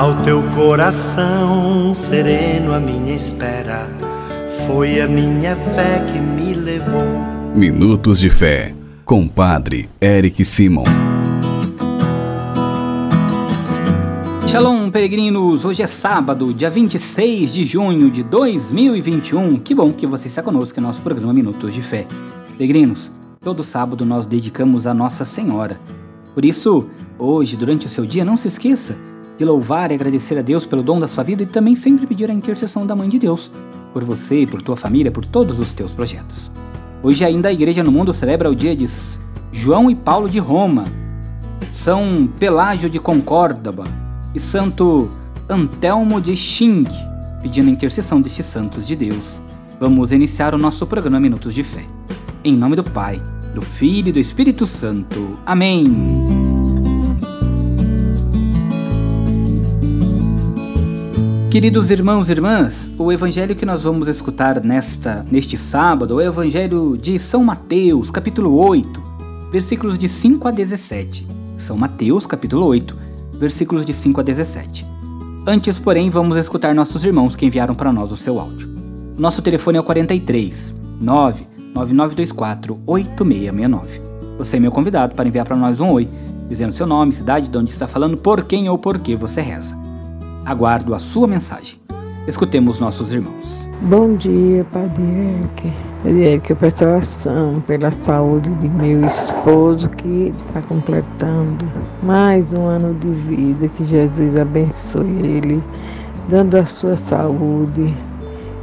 Ao teu coração sereno, a minha espera foi a minha fé que me levou. Minutos de Fé, com Padre Eric Simon. Shalom, peregrinos! Hoje é sábado, dia 26 de junho de 2021. Que bom que você está conosco no nosso programa Minutos de Fé. Peregrinos, todo sábado nós dedicamos a Nossa Senhora. Por isso, hoje, durante o seu dia, não se esqueça de louvar e agradecer a Deus pelo dom da sua vida e também sempre pedir a intercessão da Mãe de Deus por você, por tua família, por todos os teus projetos. Hoje ainda a Igreja no Mundo celebra o dia de João e Paulo de Roma, São Pelágio de Concórdoba, e Santo Antelmo de Xing, pedindo a intercessão destes santos de Deus. Vamos iniciar o nosso programa Minutos de Fé. Em nome do Pai, do Filho e do Espírito Santo. Amém. Queridos irmãos e irmãs, o evangelho que nós vamos escutar nesta neste sábado é o evangelho de São Mateus, capítulo 8, versículos de 5 a 17. São Mateus, capítulo 8, versículos de 5 a 17. Antes, porém, vamos escutar nossos irmãos que enviaram para nós o seu áudio. Nosso telefone é o 43 99924 8669. Você é meu convidado para enviar para nós um oi, dizendo seu nome, cidade, de onde está falando, por quem ou por que você reza. Aguardo a sua mensagem. Escutemos nossos irmãos. Bom dia, Padre Eric. Padre Eric, eu peço oração pela saúde de meu esposo que está completando mais um ano de vida. Que Jesus abençoe ele, dando a sua saúde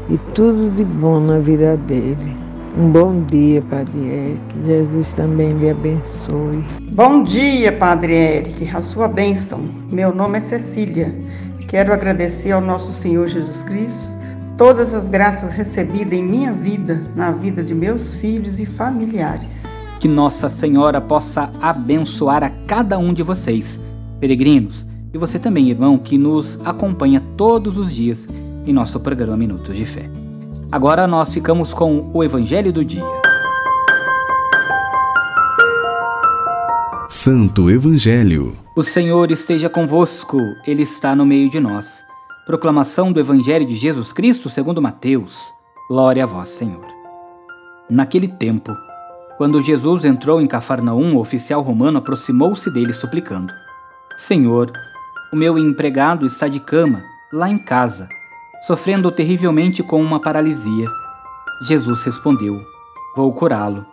e tudo de bom na vida dele. Um bom dia, Padre Eric. Jesus também lhe abençoe. Bom dia, Padre Eric. A sua bênção. Meu nome é Cecília. Quero agradecer ao nosso Senhor Jesus Cristo todas as graças recebidas em minha vida, na vida de meus filhos e familiares. Que Nossa Senhora possa abençoar a cada um de vocês, peregrinos, e você também, irmão, que nos acompanha todos os dias em nosso programa Minutos de Fé. Agora nós ficamos com o Evangelho do Dia. Santo Evangelho. O Senhor esteja convosco, Ele está no meio de nós. Proclamação do Evangelho de Jesus Cristo segundo Mateus. Glória a vós, Senhor. Naquele tempo, quando Jesus entrou em Cafarnaum, o oficial romano aproximou-se dele suplicando: Senhor, o meu empregado está de cama, lá em casa, sofrendo terrivelmente com uma paralisia. Jesus respondeu: Vou curá-lo.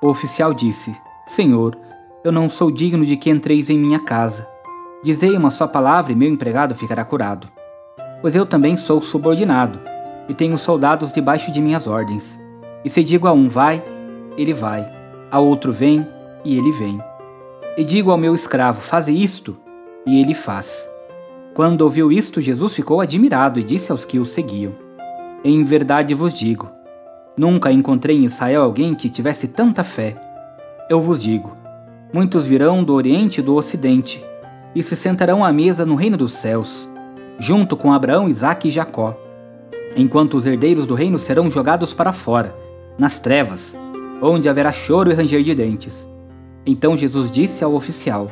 O oficial disse: Senhor, eu não sou digno de que entreis em minha casa. Dizei uma só palavra e meu empregado ficará curado. Pois eu também sou subordinado e tenho soldados debaixo de minhas ordens. E se digo a um vai, ele vai, a outro vem, e ele vem. E digo ao meu escravo, faze isto, e ele faz. Quando ouviu isto, Jesus ficou admirado e disse aos que o seguiam: Em verdade vos digo, nunca encontrei em Israel alguém que tivesse tanta fé. Eu vos digo, Muitos virão do Oriente e do Ocidente, e se sentarão à mesa no reino dos céus, junto com Abraão, Isaque e Jacó, enquanto os herdeiros do reino serão jogados para fora, nas trevas, onde haverá choro e ranger de dentes. Então Jesus disse ao oficial: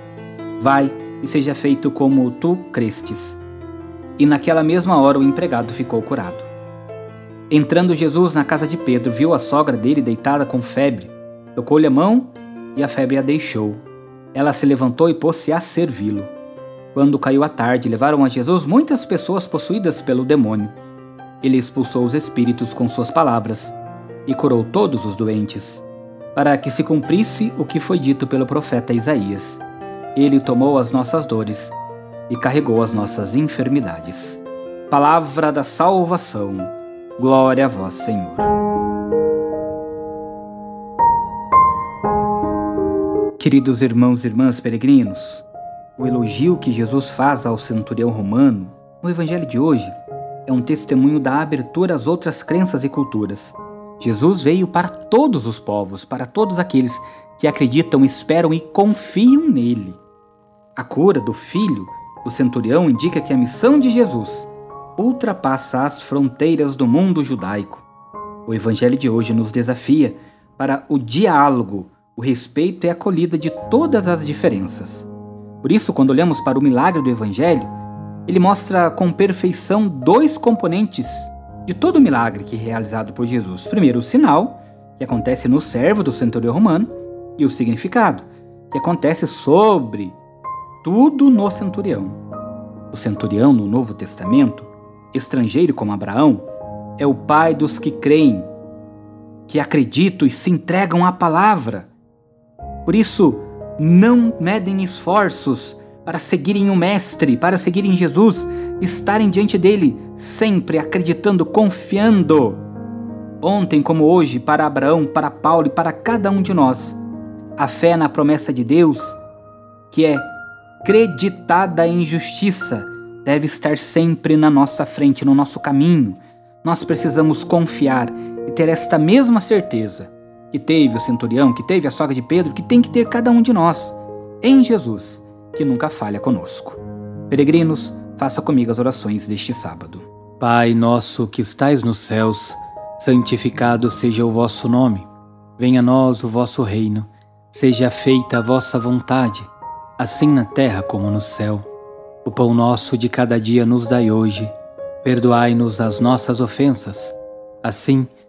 Vai e seja feito como tu crestes. E naquela mesma hora o empregado ficou curado. Entrando Jesus na casa de Pedro, viu a sogra dele deitada com febre, tocou-lhe a mão e a febre a deixou. Ela se levantou e pôs-se a servi-lo. Quando caiu a tarde, levaram a Jesus muitas pessoas possuídas pelo demônio. Ele expulsou os espíritos com suas palavras e curou todos os doentes, para que se cumprisse o que foi dito pelo profeta Isaías. Ele tomou as nossas dores e carregou as nossas enfermidades. Palavra da salvação. Glória a vós, Senhor. Queridos irmãos e irmãs peregrinos, o elogio que Jesus faz ao centurião romano no Evangelho de hoje é um testemunho da abertura às outras crenças e culturas. Jesus veio para todos os povos, para todos aqueles que acreditam, esperam e confiam nele. A cura do filho do centurião indica que a missão de Jesus ultrapassa as fronteiras do mundo judaico. O Evangelho de hoje nos desafia para o diálogo o respeito é a acolhida de todas as diferenças. Por isso, quando olhamos para o milagre do Evangelho, ele mostra com perfeição dois componentes de todo o milagre que é realizado por Jesus. Primeiro, o sinal, que acontece no servo do centurião romano, e o significado, que acontece sobre tudo no centurião. O centurião, no Novo Testamento, estrangeiro como Abraão, é o pai dos que creem, que acreditam e se entregam à palavra. Por isso, não medem esforços para seguirem o Mestre, para seguirem Jesus, estarem diante dele, sempre acreditando, confiando. Ontem, como hoje, para Abraão, para Paulo e para cada um de nós, a fé na promessa de Deus, que é creditada em justiça, deve estar sempre na nossa frente, no nosso caminho. Nós precisamos confiar e ter esta mesma certeza que teve o centurião, que teve a sogra de Pedro, que tem que ter cada um de nós, em Jesus que nunca falha conosco. Peregrinos, faça comigo as orações deste sábado. Pai nosso que estais nos céus, santificado seja o vosso nome. Venha a nós o vosso reino. Seja feita a vossa vontade, assim na terra como no céu. O pão nosso de cada dia nos dai hoje. Perdoai-nos as nossas ofensas, assim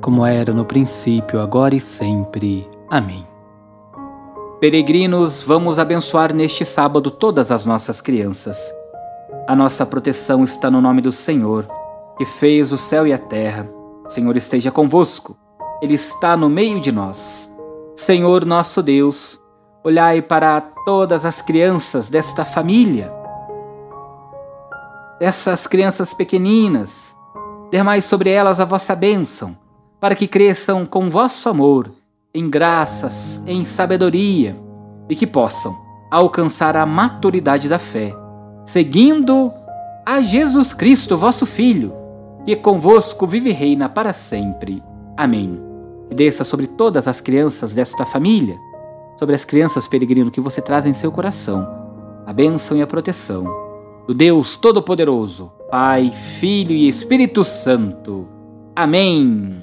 como era no princípio, agora e sempre. Amém. Peregrinos, vamos abençoar neste sábado todas as nossas crianças. A nossa proteção está no nome do Senhor, que fez o céu e a terra. O Senhor esteja convosco, Ele está no meio de nós. Senhor nosso Deus, olhai para todas as crianças desta família, dessas crianças pequeninas, dermai sobre elas a vossa bênção, para que cresçam com vosso amor em graças, em sabedoria e que possam alcançar a maturidade da fé, seguindo a Jesus Cristo, vosso Filho, que convosco vive e reina para sempre. Amém. E desça sobre todas as crianças desta família, sobre as crianças peregrino que você traz em seu coração, a bênção e a proteção do Deus Todo-Poderoso, Pai, Filho e Espírito Santo. Amém.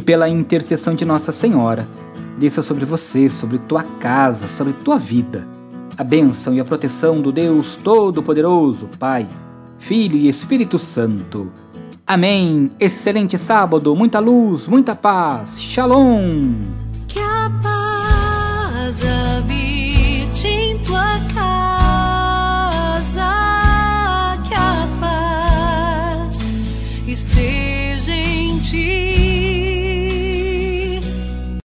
Que pela intercessão de Nossa Senhora, desça sobre você, sobre tua casa, sobre tua vida, a bênção e a proteção do Deus Todo-Poderoso, Pai, Filho e Espírito Santo. Amém. Excelente sábado, muita luz, muita paz. Shalom. Que a paz